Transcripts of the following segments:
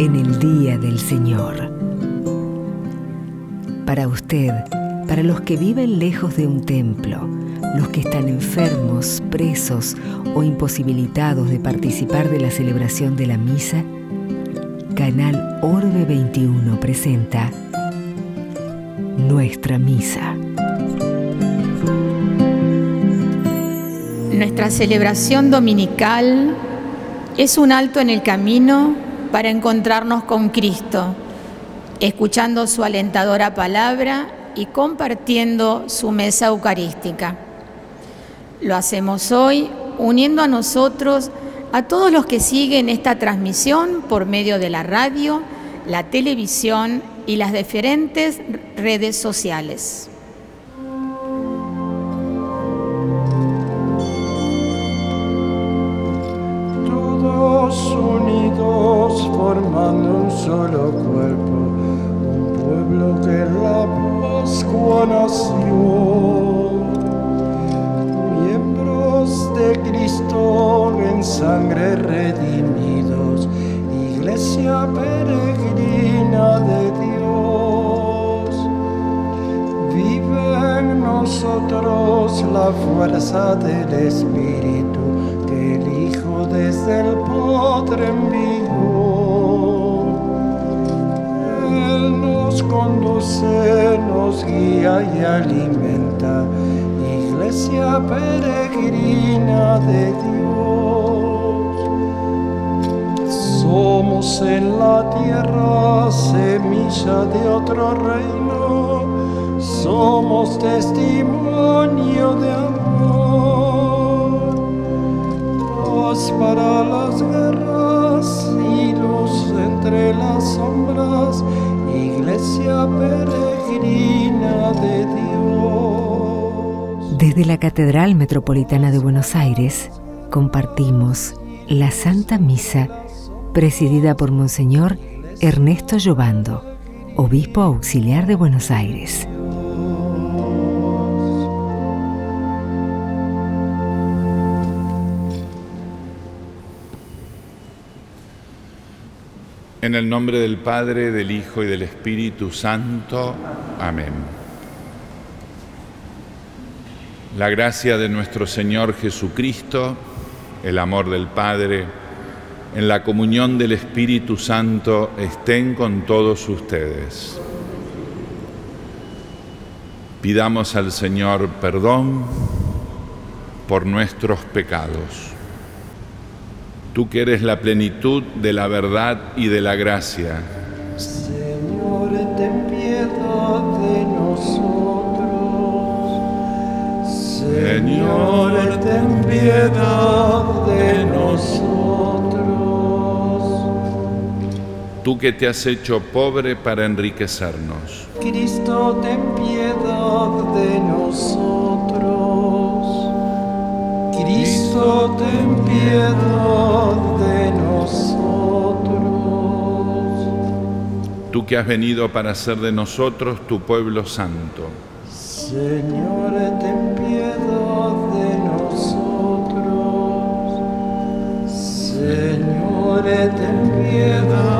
en el día del Señor. Para usted, para los que viven lejos de un templo, los que están enfermos, presos o imposibilitados de participar de la celebración de la misa, Canal Orbe 21 presenta Nuestra Misa. Nuestra celebración dominical es un alto en el camino para encontrarnos con Cristo, escuchando su alentadora palabra y compartiendo su mesa eucarística. Lo hacemos hoy uniendo a nosotros a todos los que siguen esta transmisión por medio de la radio, la televisión y las diferentes redes sociales. nós. Reino, somos testimonio de amor. Para las guerras y luz entre las sombras iglesia peregrina de Dios. Desde la Catedral Metropolitana de Buenos Aires compartimos la Santa Misa presidida por Monseñor Ernesto Llobando, Obispo Auxiliar de Buenos Aires. En el nombre del Padre, del Hijo y del Espíritu Santo. Amén. La gracia de nuestro Señor Jesucristo, el amor del Padre, en la comunión del Espíritu Santo estén con todos ustedes. Pidamos al Señor perdón por nuestros pecados tú que eres la plenitud de la verdad y de la gracia. Señor, ten piedad de nosotros. Señor, ten piedad de nosotros. Tú que te has hecho pobre para enriquecernos. Cristo, ten piedad de nosotros. Cristo, ten piedad de nosotros. Tú que has venido para ser de nosotros tu pueblo santo. Señor, ten piedad de nosotros. Señor, ten piedad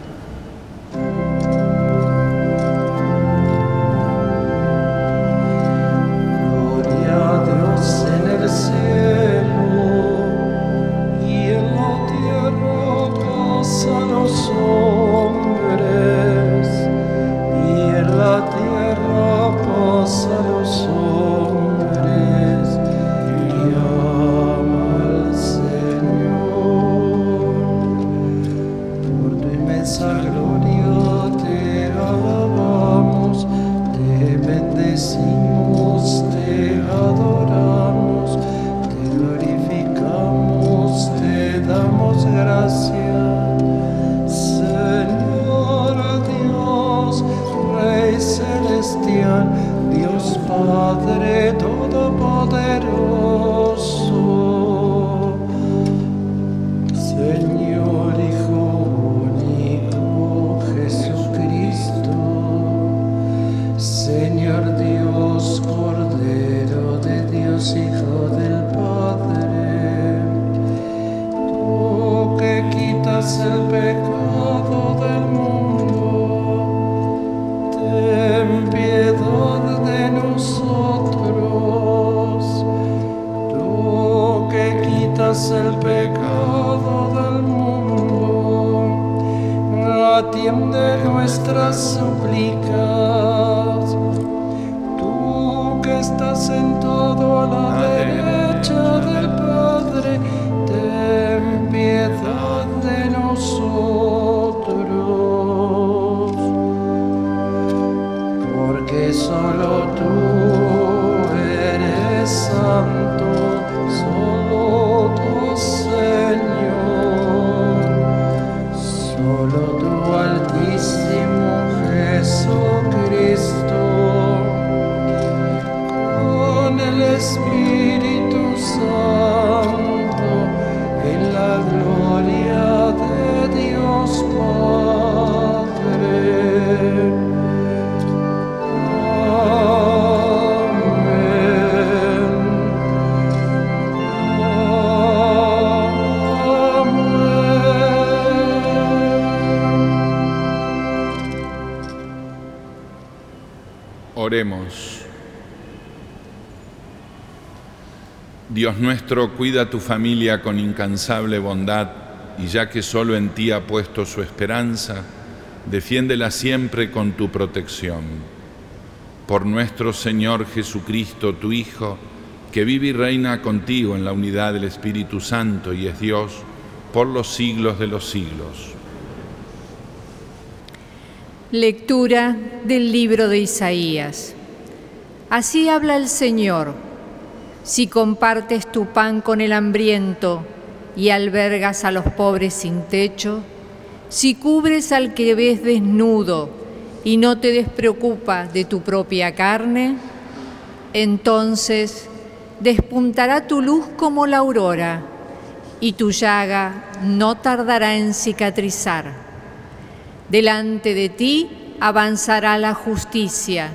Nuestro, cuida tu familia con incansable bondad y ya que solo en ti ha puesto su esperanza, defiéndela siempre con tu protección. Por nuestro Señor Jesucristo, tu Hijo, que vive y reina contigo en la unidad del Espíritu Santo y es Dios por los siglos de los siglos. Lectura del libro de Isaías. Así habla el Señor. Si compartes tu pan con el hambriento y albergas a los pobres sin techo, si cubres al que ves desnudo y no te despreocupa de tu propia carne, entonces despuntará tu luz como la aurora y tu llaga no tardará en cicatrizar. Delante de ti avanzará la justicia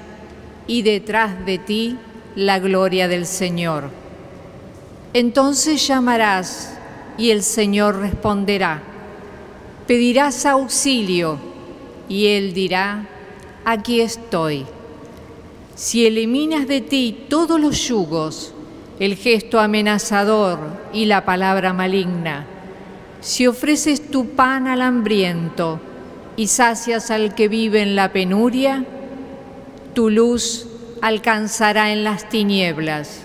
y detrás de ti la gloria del Señor. Entonces llamarás y el Señor responderá. Pedirás auxilio y Él dirá, aquí estoy. Si eliminas de ti todos los yugos, el gesto amenazador y la palabra maligna, si ofreces tu pan al hambriento y sacias al que vive en la penuria, tu luz alcanzará en las tinieblas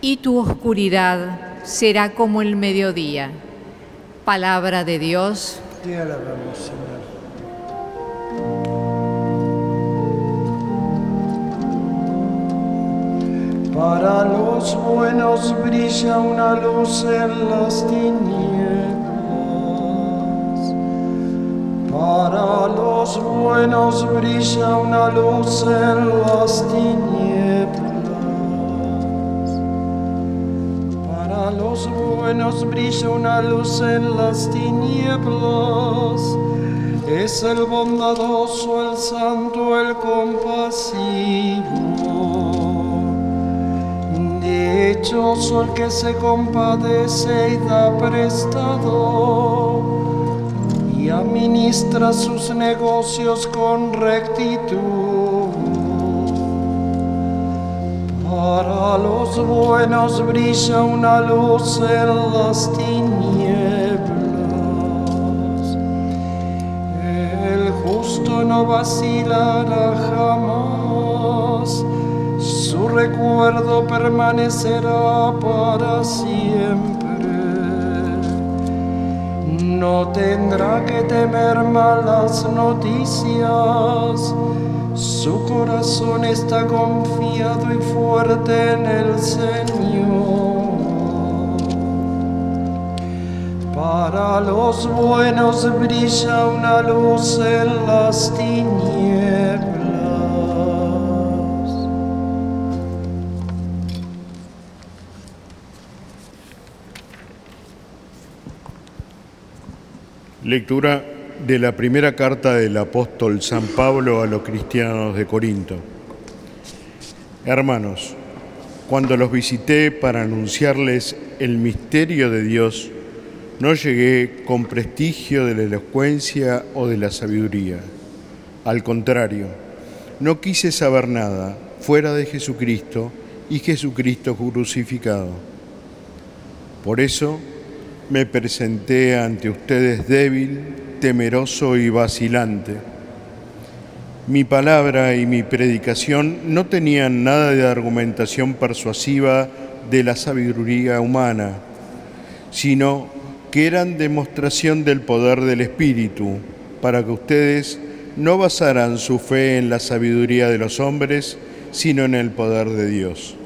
y tu oscuridad será como el mediodía. Palabra de Dios. Te alabamos, Señor. Para los buenos brilla una luz en las tinieblas. Para los buenos brilla una luz en las tinieblas. Para los buenos brilla una luz en las tinieblas. Es el bondadoso, el santo, el compasivo. Dichoso el que se compadece y da prestado administra sus negocios con rectitud. Para los buenos brilla una luz en las tinieblas. El justo no vacilará jamás, su recuerdo permanecerá para siempre no tendrá que temer malas noticias. Su corazón está confiado y fuerte en el Señor. Para los buenos brilla una luz en las tinieblas. Lectura de la primera carta del apóstol San Pablo a los cristianos de Corinto. Hermanos, Cuando los visité para anunciarles el misterio de Dios, no llegué con prestigio de la elocuencia o de la sabiduría. Al contrario, no quise saber nada fuera de Jesucristo y Jesucristo crucificado. Por eso me presenté ante ustedes débil, temeroso y vacilante. Mi palabra y mi predicación no tenían nada de argumentación persuasiva de la sabiduría humana, sino que eran demostración del poder del Espíritu, para que ustedes no basaran su fe en la sabiduría de los hombres, sino en el poder de Dios.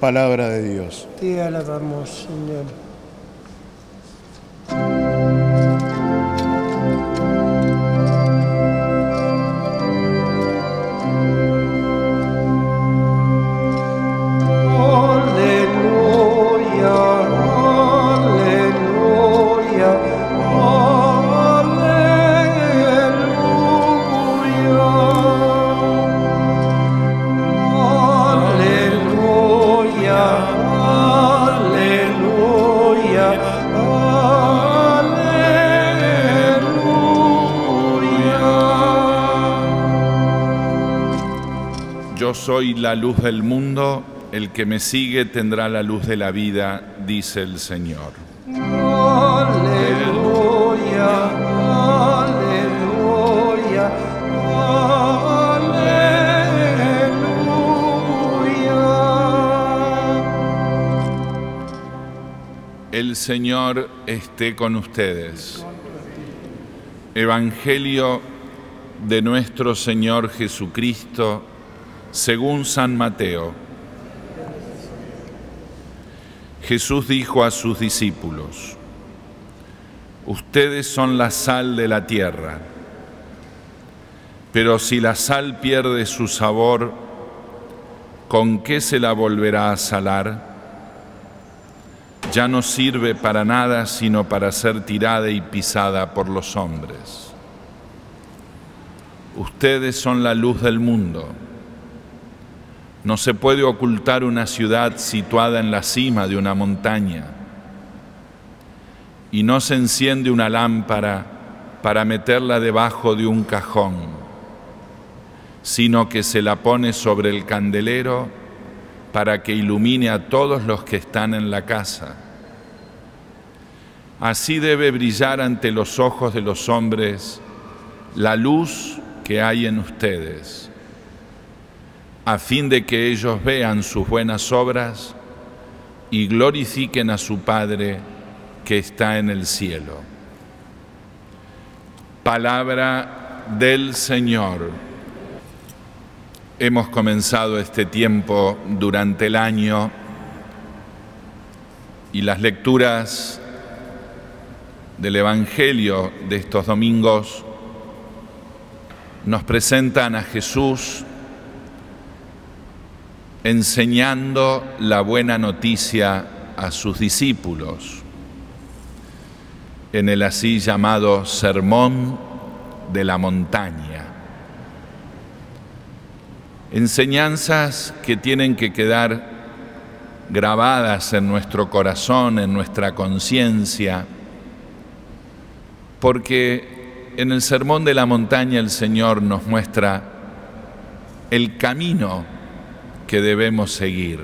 Palabra de Dios. Te alabamos, Señor. Bye. Soy la luz del mundo, el que me sigue tendrá la luz de la vida, dice el Señor. Aleluya, aleluya, aleluya. El Señor esté con ustedes. Evangelio de nuestro Señor Jesucristo según San Mateo. Jesús dijo a sus discípulos, ustedes son la sal de la tierra, pero si la sal pierde su sabor, ¿con qué se la volverá a salar? Ya no sirve para nada sino para ser tirada y pisada por los hombres. Ustedes son la luz del mundo. No se puede ocultar una ciudad situada en la cima de una montaña y no se enciende una lámpara para meterla debajo de un cajón, sino que se la pone sobre el candelero para que ilumine a todos los que están en la casa. Así debe brillar ante los ojos de los hombres la luz que hay en ustedes a fin de que ellos vean sus buenas obras y glorifiquen a su Padre que está en el cielo. Palabra del Señor. Hemos comenzado este tiempo durante el año y las lecturas del Evangelio de estos domingos nos presentan a Jesús enseñando la buena noticia a sus discípulos en el así llamado Sermón de la Montaña. Enseñanzas que tienen que quedar grabadas en nuestro corazón, en nuestra conciencia, porque en el Sermón de la Montaña el Señor nos muestra el camino que debemos seguir.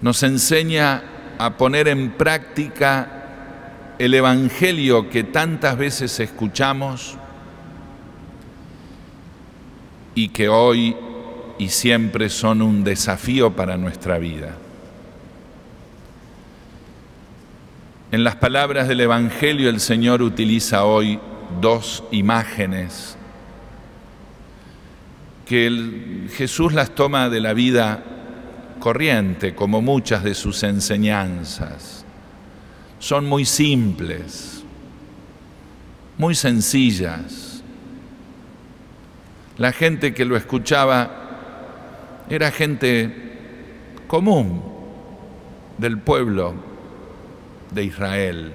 Nos enseña a poner en práctica el Evangelio que tantas veces escuchamos y que hoy y siempre son un desafío para nuestra vida. En las palabras del Evangelio el Señor utiliza hoy dos imágenes que Jesús las toma de la vida corriente, como muchas de sus enseñanzas. Son muy simples, muy sencillas. La gente que lo escuchaba era gente común del pueblo de Israel.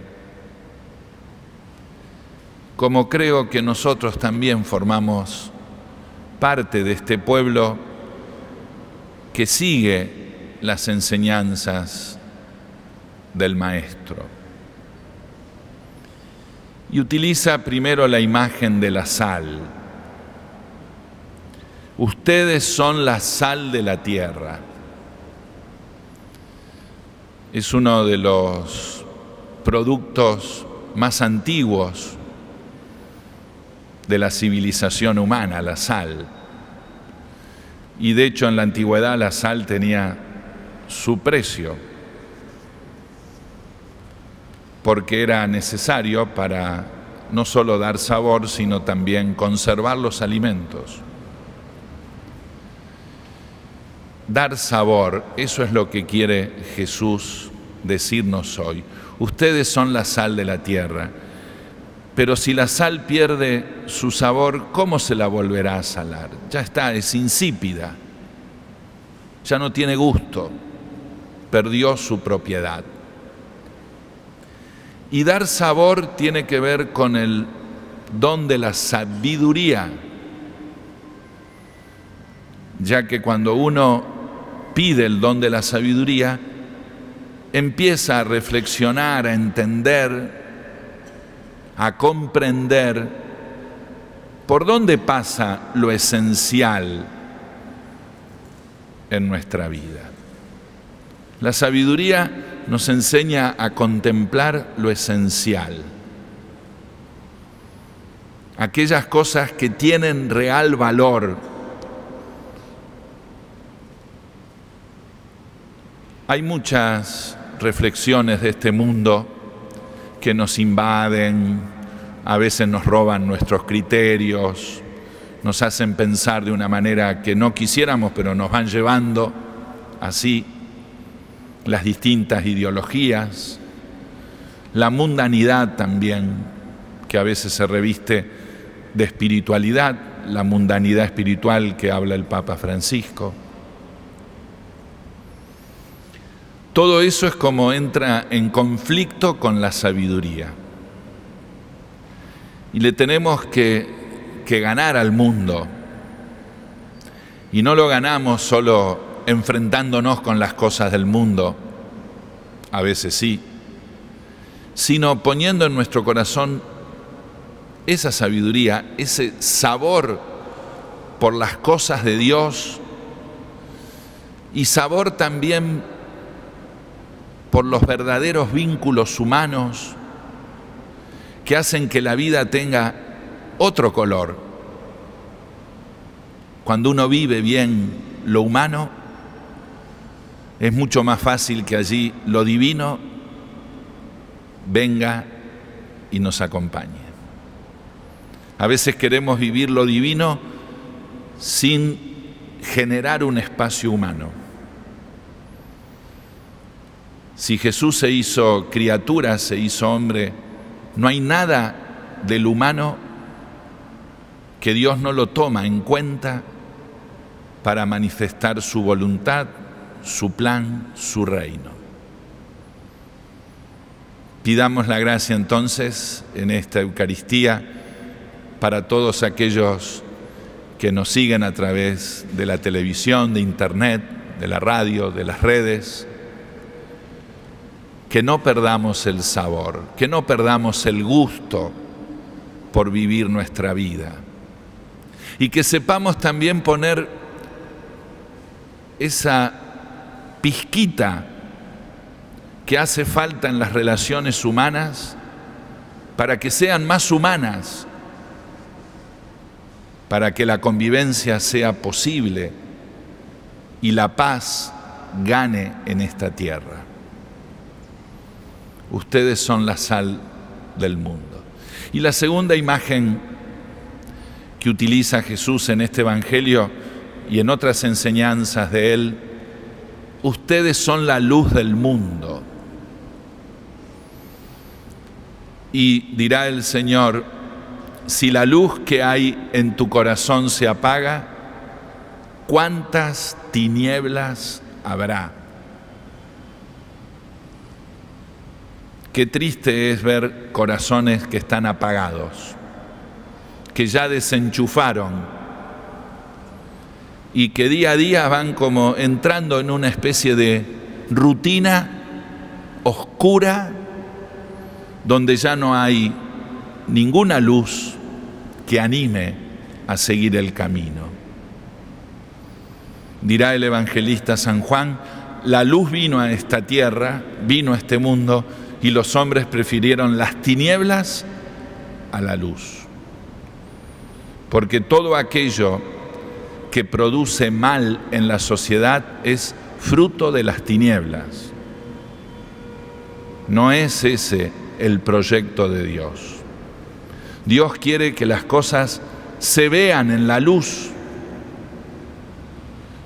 Como creo que nosotros también formamos parte de este pueblo que sigue las enseñanzas del Maestro. Y utiliza primero la imagen de la sal. Ustedes son la sal de la tierra. Es uno de los productos más antiguos de la civilización humana, la sal. Y de hecho en la antigüedad la sal tenía su precio, porque era necesario para no solo dar sabor, sino también conservar los alimentos. Dar sabor, eso es lo que quiere Jesús decirnos hoy. Ustedes son la sal de la tierra, pero si la sal pierde su sabor, ¿cómo se la volverá a salar? Ya está, es insípida, ya no tiene gusto, perdió su propiedad. Y dar sabor tiene que ver con el don de la sabiduría, ya que cuando uno pide el don de la sabiduría, empieza a reflexionar, a entender, a comprender por dónde pasa lo esencial en nuestra vida. La sabiduría nos enseña a contemplar lo esencial, aquellas cosas que tienen real valor Hay muchas reflexiones de este mundo que nos invaden, a veces nos roban nuestros criterios, nos hacen pensar de una manera que no quisiéramos, pero nos van llevando así las distintas ideologías, la mundanidad también, que a veces se reviste de espiritualidad, la mundanidad espiritual que habla el Papa Francisco. Todo eso es como entra en conflicto con la sabiduría. Y le tenemos que, que ganar al mundo. Y no lo ganamos solo enfrentándonos con las cosas del mundo, a veces sí, sino poniendo en nuestro corazón esa sabiduría, ese sabor por las cosas de Dios y sabor también por los verdaderos vínculos humanos que hacen que la vida tenga otro color. Cuando uno vive bien lo humano, es mucho más fácil que allí lo divino venga y nos acompañe. A veces queremos vivir lo divino sin generar un espacio humano. Si Jesús se hizo criatura, se hizo hombre, no hay nada del humano que Dios no lo toma en cuenta para manifestar su voluntad, su plan, su reino. Pidamos la gracia entonces en esta Eucaristía para todos aquellos que nos siguen a través de la televisión, de internet, de la radio, de las redes, que no perdamos el sabor, que no perdamos el gusto por vivir nuestra vida. Y que sepamos también poner esa pizquita que hace falta en las relaciones humanas para que sean más humanas, para que la convivencia sea posible y la paz gane en esta tierra. Ustedes son la sal del mundo. Y la segunda imagen que utiliza Jesús en este Evangelio y en otras enseñanzas de Él, ustedes son la luz del mundo. Y dirá el Señor, si la luz que hay en tu corazón se apaga, ¿cuántas tinieblas habrá? Qué triste es ver corazones que están apagados, que ya desenchufaron, y que día a día van como entrando en una especie de rutina oscura donde ya no hay ninguna luz que anime a seguir el camino. Dirá el evangelista San Juan, la luz vino a esta tierra, vino a este mundo, y los hombres prefirieron las tinieblas a la luz. Porque todo aquello que produce mal en la sociedad es fruto de las tinieblas. No es ese el proyecto de Dios. Dios quiere que las cosas se vean en la luz.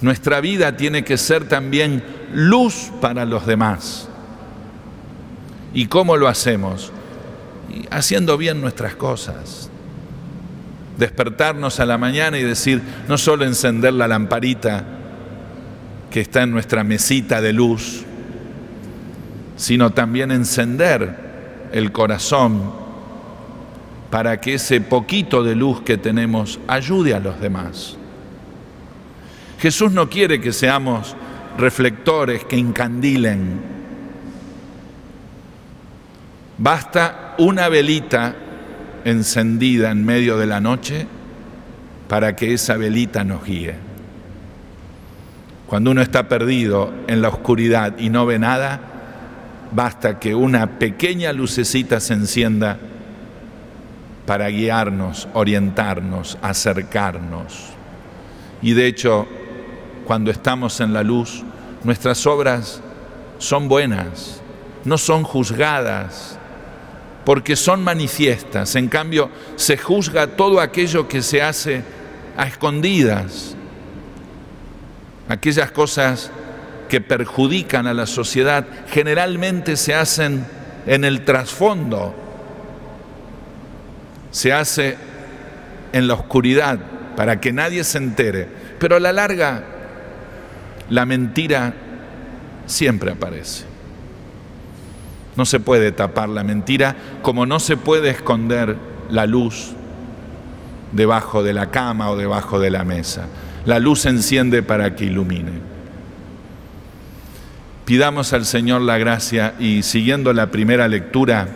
Nuestra vida tiene que ser también luz para los demás. ¿Y cómo lo hacemos? Haciendo bien nuestras cosas. Despertarnos a la mañana y decir, no solo encender la lamparita que está en nuestra mesita de luz, sino también encender el corazón para que ese poquito de luz que tenemos ayude a los demás. Jesús no quiere que seamos reflectores que incandilen. Basta una velita encendida en medio de la noche para que esa velita nos guíe. Cuando uno está perdido en la oscuridad y no ve nada, basta que una pequeña lucecita se encienda para guiarnos, orientarnos, acercarnos. Y de hecho, cuando estamos en la luz, nuestras obras son buenas, no son juzgadas, porque son manifiestas. En cambio, se juzga todo aquello que se hace a escondidas, aquellas cosas que perjudican a la sociedad generalmente se hacen en el trasfondo, se hace en la oscuridad para que nadie se entere, pero a la larga la mentira siempre aparece. No se puede tapar la mentira como no se puede esconder la luz debajo de la cama o debajo de la mesa. La luz se enciende para que ilumine. Pidamos al Señor la gracia y siguiendo la primera lectura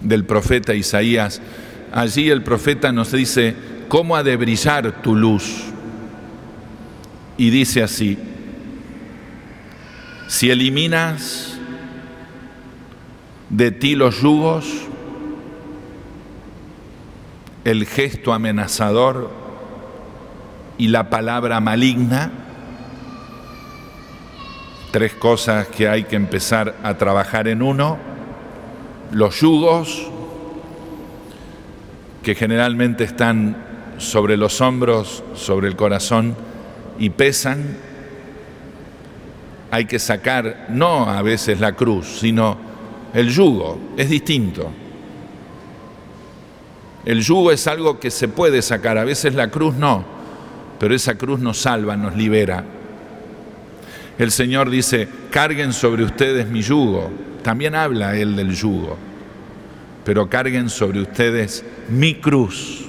del profeta Isaías, allí el profeta nos dice, ¿cómo ha de brillar tu luz? Y dice así, si eliminas de ti los yugos, el gesto amenazador y la palabra maligna, tres cosas que hay que empezar a trabajar en uno, los yugos, que generalmente están sobre los hombros, sobre el corazón y pesan, hay que sacar no a veces la cruz, sino el yugo, es distinto. El yugo es algo que se puede sacar, a veces la cruz no, pero esa cruz nos salva, nos libera. El Señor dice, carguen sobre ustedes mi yugo. También habla Él del yugo. Pero carguen sobre ustedes mi cruz.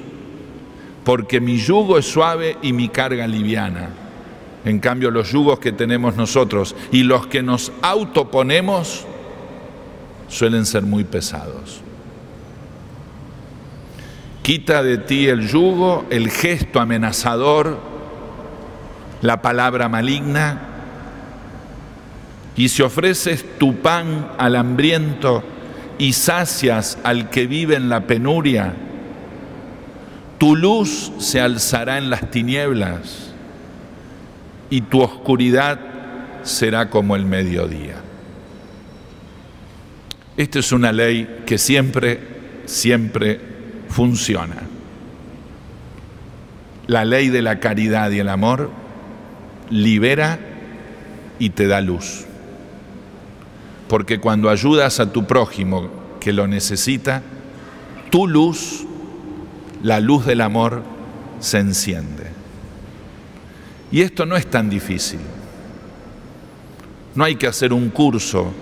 Porque mi yugo es suave y mi carga liviana. En cambio, los yugos que tenemos nosotros y los que nos autoponemos suelen ser muy pesados. Quita de ti el yugo, el gesto amenazador, la palabra maligna y si ofreces tu pan al hambriento y sacias al que vive en la penuria, tu luz se alzará en las tinieblas y tu oscuridad será como el mediodía. Esta es una ley que siempre, siempre funciona. La ley de la caridad y el amor libera y te da luz porque cuando ayudas a tu prójimo que lo necesita, tu luz, la luz del amor, se enciende. Y esto no es tan difícil. No hay que hacer un curso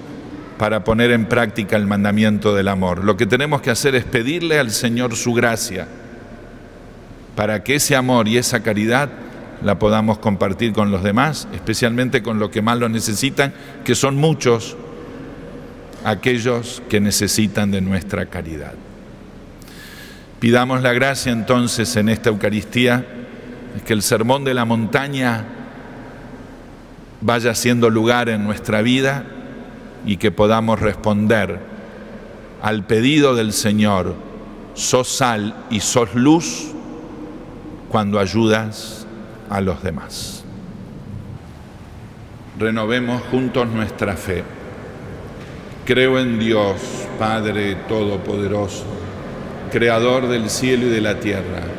para poner en práctica el mandamiento del amor. Lo que tenemos que hacer es pedirle al Señor su gracia para que ese amor y esa caridad la podamos compartir con los demás, especialmente con los que más lo necesitan, que son muchos aquellos que necesitan de nuestra caridad. Pidamos la gracia entonces en esta Eucaristía, que el sermón de la montaña vaya siendo lugar en nuestra vida y que podamos responder al pedido del Señor, sos sal y sos luz cuando ayudas a los demás. Renovemos juntos nuestra fe. Creo en Dios, Padre Todopoderoso, Creador del cielo y de la tierra.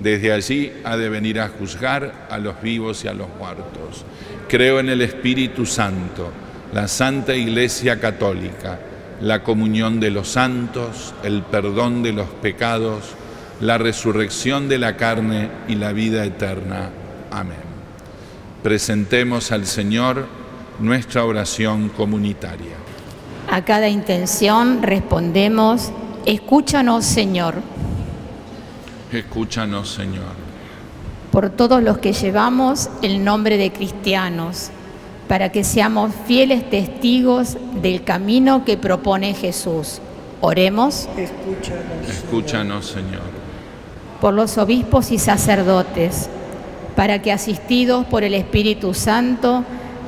Desde allí ha de venir a juzgar a los vivos y a los muertos. Creo en el Espíritu Santo, la Santa Iglesia Católica, la comunión de los santos, el perdón de los pecados, la resurrección de la carne y la vida eterna. Amén. Presentemos al Señor nuestra oración comunitaria. A cada intención respondemos, escúchanos Señor. Escúchanos Señor. Por todos los que llevamos el nombre de cristianos, para que seamos fieles testigos del camino que propone Jesús. Oremos. Escúchanos, Escúchanos Señor por los obispos y sacerdotes, para que asistidos por el Espíritu Santo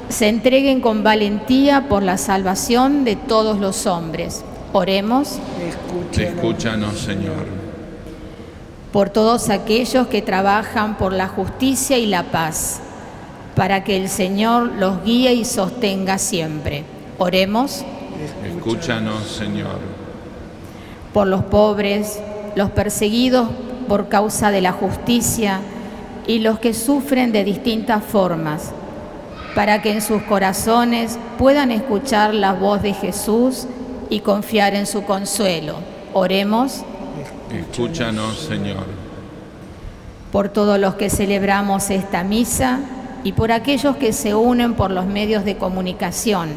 se entreguen con valentía por la salvación de todos los hombres. Oremos. Escúchanos, Señor. Por todos aquellos que trabajan por la justicia y la paz, para que el Señor los guíe y sostenga siempre. Oremos. Escúchanos, Señor. Por los pobres, los perseguidos por causa de la justicia y los que sufren de distintas formas, para que en sus corazones puedan escuchar la voz de Jesús y confiar en su consuelo. Oremos. Escúchanos, Señor. Por todos los que celebramos esta misa y por aquellos que se unen por los medios de comunicación,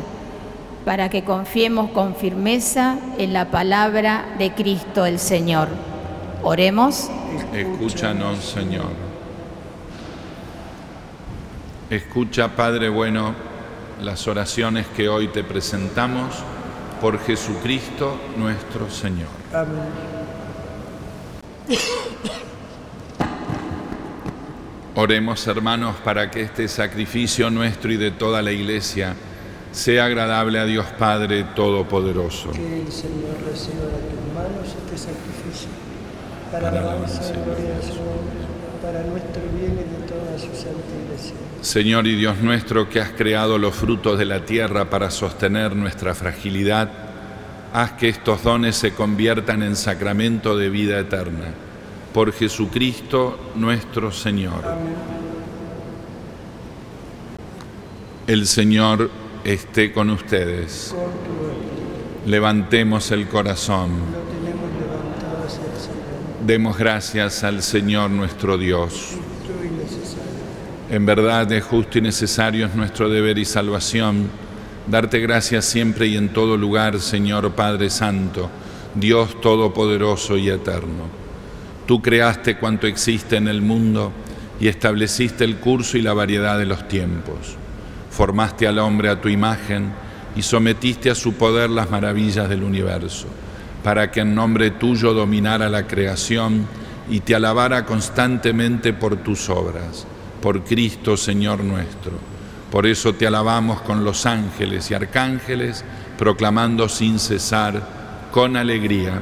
para que confiemos con firmeza en la palabra de Cristo el Señor. Oremos. Escúchanos, Señor. Escucha, Padre bueno, las oraciones que hoy te presentamos por Jesucristo nuestro Señor. Amén. Oremos, hermanos, para que este sacrificio nuestro y de toda la Iglesia sea agradable a Dios Padre Todopoderoso. Que el Señor reciba de tus manos este sacrificio para, la alabanza y gloria de su nombre, para nuestro bien y de toda su santa iglesia. Señor y Dios nuestro, que has creado los frutos de la tierra para sostener nuestra fragilidad, haz que estos dones se conviertan en sacramento de vida eterna. Por Jesucristo nuestro Señor. El Señor esté con ustedes. Levantemos el corazón. Demos gracias al Señor nuestro Dios. En verdad es justo y necesario es nuestro deber y salvación darte gracias siempre y en todo lugar, Señor Padre Santo, Dios Todopoderoso y Eterno. Tú creaste cuanto existe en el mundo y estableciste el curso y la variedad de los tiempos. Formaste al hombre a tu imagen y sometiste a su poder las maravillas del universo para que en nombre tuyo dominara la creación y te alabara constantemente por tus obras, por Cristo Señor nuestro. Por eso te alabamos con los ángeles y arcángeles, proclamando sin cesar, con alegría.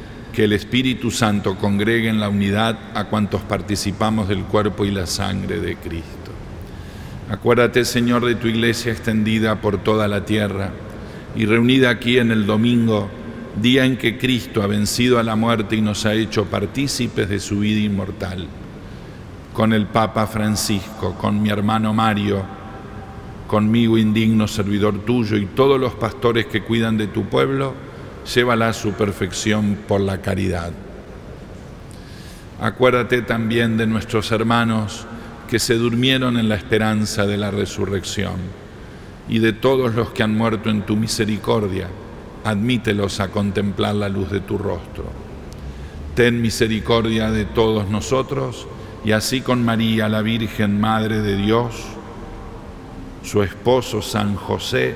que el Espíritu Santo congregue en la unidad a cuantos participamos del cuerpo y la sangre de Cristo. Acuérdate, Señor, de tu iglesia extendida por toda la tierra y reunida aquí en el domingo, día en que Cristo ha vencido a la muerte y nos ha hecho partícipes de su vida inmortal. Con el Papa Francisco, con mi hermano Mario, conmigo indigno servidor tuyo y todos los pastores que cuidan de tu pueblo, llévala a su perfección por la caridad. Acuérdate también de nuestros hermanos que se durmieron en la esperanza de la resurrección y de todos los que han muerto en tu misericordia, admítelos a contemplar la luz de tu rostro. Ten misericordia de todos nosotros y así con María, la Virgen Madre de Dios, su esposo San José,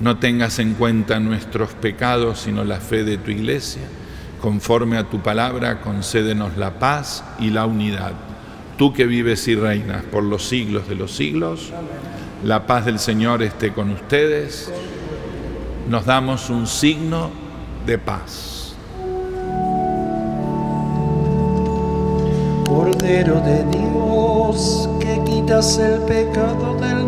no tengas en cuenta nuestros pecados, sino la fe de tu iglesia. Conforme a tu palabra, concédenos la paz y la unidad. Tú que vives y reinas por los siglos de los siglos, la paz del Señor esté con ustedes. Nos damos un signo de paz. Cordero de Dios, que quitas el pecado del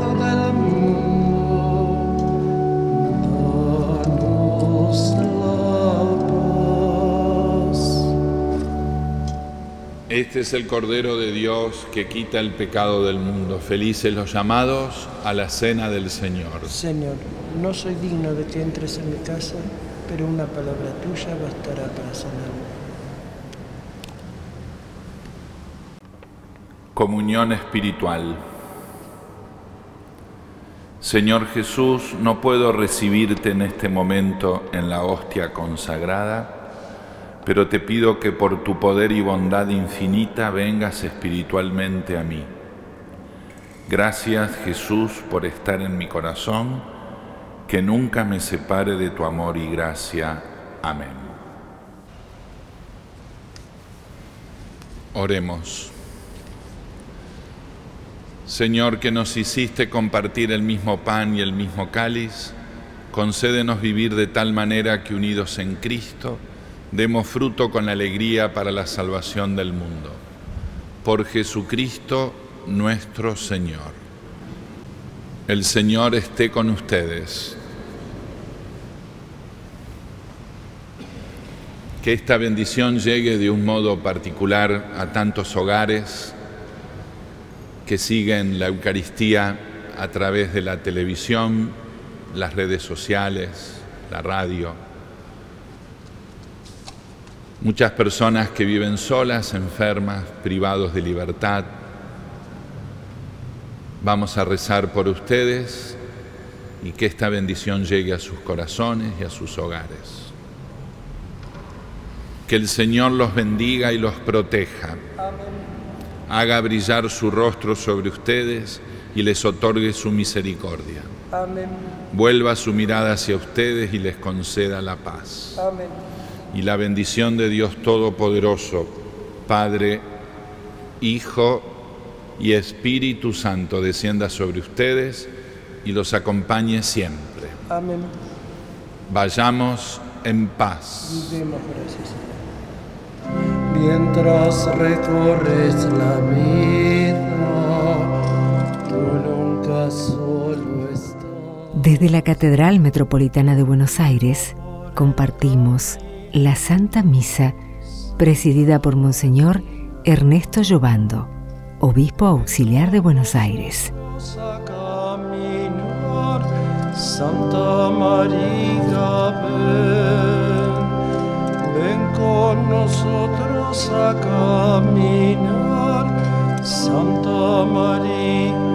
Este es el Cordero de Dios que quita el pecado del mundo. Felices los llamados a la cena del Señor. Señor, no soy digno de que entres en mi casa, pero una palabra tuya bastará para sanarme. Comunión espiritual. Señor Jesús, no puedo recibirte en este momento en la hostia consagrada, pero te pido que por tu poder y bondad infinita vengas espiritualmente a mí. Gracias Jesús por estar en mi corazón, que nunca me separe de tu amor y gracia. Amén. Oremos. Señor, que nos hiciste compartir el mismo pan y el mismo cáliz, concédenos vivir de tal manera que unidos en Cristo, demos fruto con alegría para la salvación del mundo. Por Jesucristo nuestro Señor. El Señor esté con ustedes. Que esta bendición llegue de un modo particular a tantos hogares que siguen la Eucaristía a través de la televisión, las redes sociales, la radio. Muchas personas que viven solas, enfermas, privados de libertad. Vamos a rezar por ustedes y que esta bendición llegue a sus corazones y a sus hogares. Que el Señor los bendiga y los proteja. Haga brillar su rostro sobre ustedes y les otorgue su misericordia. Amén. Vuelva su mirada hacia ustedes y les conceda la paz. Amén. Y la bendición de Dios Todopoderoso, Padre, Hijo y Espíritu Santo descienda sobre ustedes y los acompañe siempre. Amén. Vayamos en paz. Demos gracias. Señor. Mientras recorres la vida, tú nunca solo estás. Desde la Catedral Metropolitana de Buenos Aires compartimos la Santa Misa presidida por Monseñor Ernesto Llobando, Obispo Auxiliar de Buenos Aires. Santa María, ven, ven con nosotros a caminar, Santa María.